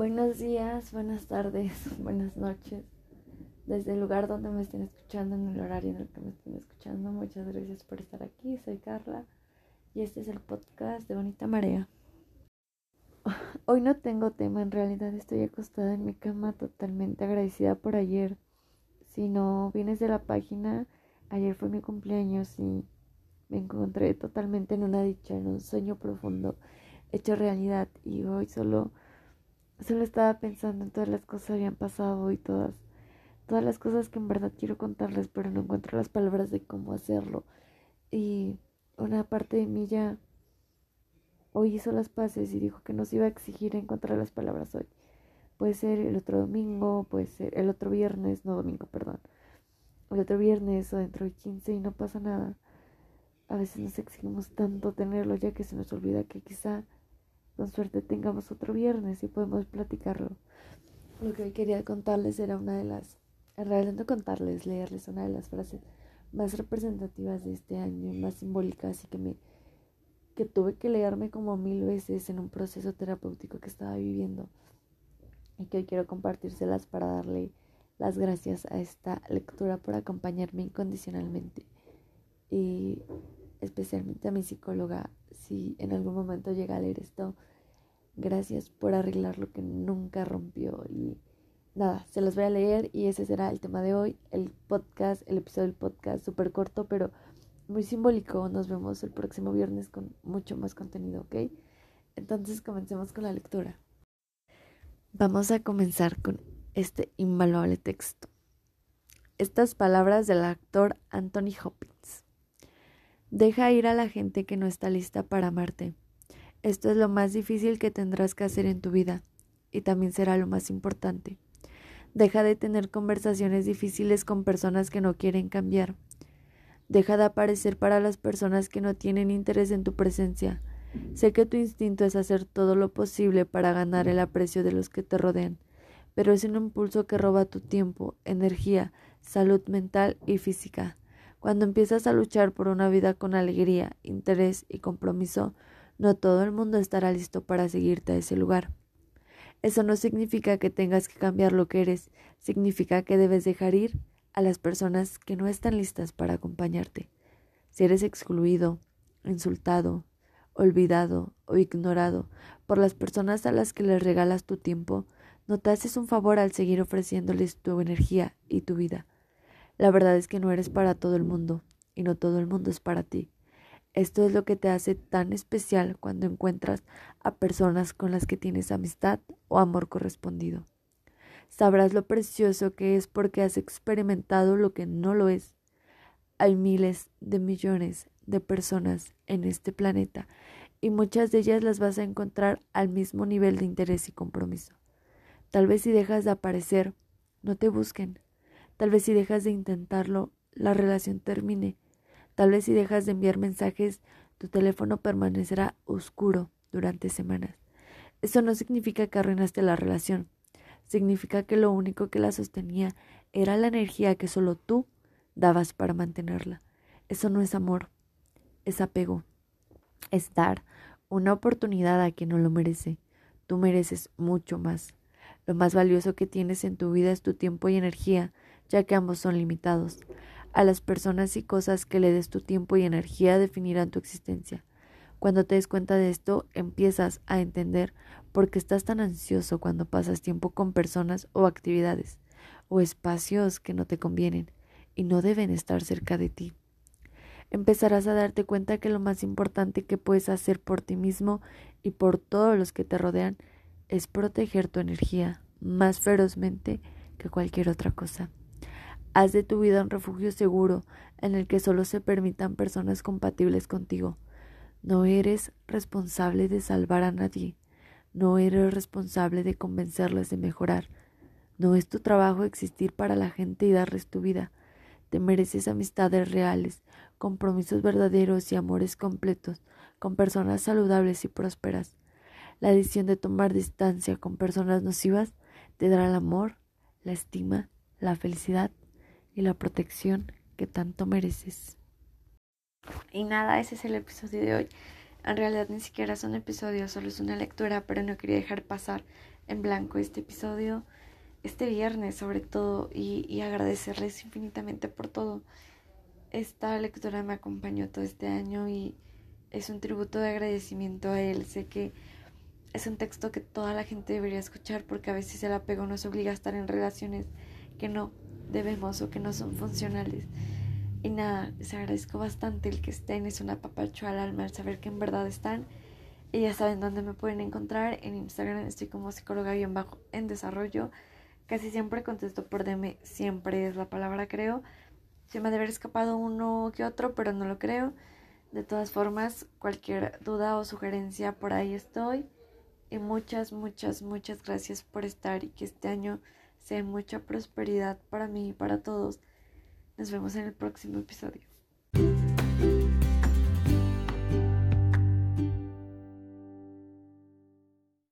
Buenos días, buenas tardes, buenas noches. Desde el lugar donde me estén escuchando, en el horario en el que me estén escuchando, muchas gracias por estar aquí. Soy Carla y este es el podcast de Bonita Marea. Hoy no tengo tema, en realidad estoy acostada en mi cama totalmente agradecida por ayer. Si no vienes de la página, ayer fue mi cumpleaños y me encontré totalmente en una dicha, en un sueño profundo hecho realidad y hoy solo solo estaba pensando en todas las cosas que habían pasado y todas todas las cosas que en verdad quiero contarles, pero no encuentro las palabras de cómo hacerlo. Y una parte de mí ya hoy hizo las paces y dijo que nos iba a exigir encontrar las palabras hoy. Puede ser el otro domingo, puede ser el otro viernes, no domingo, perdón. El otro viernes o dentro de 15 y no pasa nada. A veces nos exigimos tanto tenerlo ya que se nos olvida que quizá con suerte tengamos otro viernes y podemos platicarlo. Lo que hoy quería contarles era una de las, en realidad no contarles, leerles una de las frases más representativas de este año, más simbólicas y que me que tuve que leerme como mil veces en un proceso terapéutico que estaba viviendo y que hoy quiero compartírselas para darle las gracias a esta lectura por acompañarme incondicionalmente y especialmente a mi psicóloga si en algún momento llega a leer esto Gracias por arreglar lo que nunca rompió. Y nada, se los voy a leer y ese será el tema de hoy. El podcast, el episodio del podcast, súper corto, pero muy simbólico. Nos vemos el próximo viernes con mucho más contenido, ¿ok? Entonces comencemos con la lectura. Vamos a comenzar con este invaluable texto. Estas palabras del actor Anthony Hopkins. Deja ir a la gente que no está lista para amarte. Esto es lo más difícil que tendrás que hacer en tu vida y también será lo más importante. Deja de tener conversaciones difíciles con personas que no quieren cambiar. Deja de aparecer para las personas que no tienen interés en tu presencia. Sé que tu instinto es hacer todo lo posible para ganar el aprecio de los que te rodean, pero es un impulso que roba tu tiempo, energía, salud mental y física. Cuando empiezas a luchar por una vida con alegría, interés y compromiso, no todo el mundo estará listo para seguirte a ese lugar. Eso no significa que tengas que cambiar lo que eres, significa que debes dejar ir a las personas que no están listas para acompañarte. Si eres excluido, insultado, olvidado o ignorado por las personas a las que les regalas tu tiempo, no te haces un favor al seguir ofreciéndoles tu energía y tu vida. La verdad es que no eres para todo el mundo y no todo el mundo es para ti. Esto es lo que te hace tan especial cuando encuentras a personas con las que tienes amistad o amor correspondido. Sabrás lo precioso que es porque has experimentado lo que no lo es. Hay miles de millones de personas en este planeta y muchas de ellas las vas a encontrar al mismo nivel de interés y compromiso. Tal vez si dejas de aparecer, no te busquen. Tal vez si dejas de intentarlo, la relación termine Tal vez si dejas de enviar mensajes, tu teléfono permanecerá oscuro durante semanas. Eso no significa que arruinaste la relación. Significa que lo único que la sostenía era la energía que solo tú dabas para mantenerla. Eso no es amor, es apego. Es dar una oportunidad a quien no lo merece. Tú mereces mucho más. Lo más valioso que tienes en tu vida es tu tiempo y energía, ya que ambos son limitados. A las personas y cosas que le des tu tiempo y energía definirán tu existencia. Cuando te des cuenta de esto, empiezas a entender por qué estás tan ansioso cuando pasas tiempo con personas o actividades o espacios que no te convienen y no deben estar cerca de ti. Empezarás a darte cuenta que lo más importante que puedes hacer por ti mismo y por todos los que te rodean es proteger tu energía más ferozmente que cualquier otra cosa. Haz de tu vida un refugio seguro en el que solo se permitan personas compatibles contigo. No eres responsable de salvar a nadie. No eres responsable de convencerles de mejorar. No es tu trabajo existir para la gente y darles tu vida. Te mereces amistades reales, compromisos verdaderos y amores completos con personas saludables y prósperas. La decisión de tomar distancia con personas nocivas te dará el amor, la estima, la felicidad y la protección que tanto mereces. Y nada, ese es el episodio de hoy. En realidad ni siquiera es un episodio, solo es una lectura, pero no quería dejar pasar en blanco este episodio, este viernes sobre todo, y, y agradecerles infinitamente por todo. Esta lectura me acompañó todo este año y es un tributo de agradecimiento a él. Sé que es un texto que toda la gente debería escuchar porque a veces el apego nos obliga a estar en relaciones que no debemos o que no son funcionales. Y nada, les agradezco bastante el que estén, es una papacho al alma el saber que en verdad están. Y ya saben dónde me pueden encontrar. En Instagram estoy como psicóloga bien bajo en desarrollo. Casi siempre contesto por DM, siempre es la palabra creo. Se me ha de haber escapado uno que otro, pero no lo creo. De todas formas, cualquier duda o sugerencia por ahí estoy. Y muchas, muchas, muchas gracias por estar y que este año sea mucha prosperidad para mí y para todos. Nos vemos en el próximo episodio.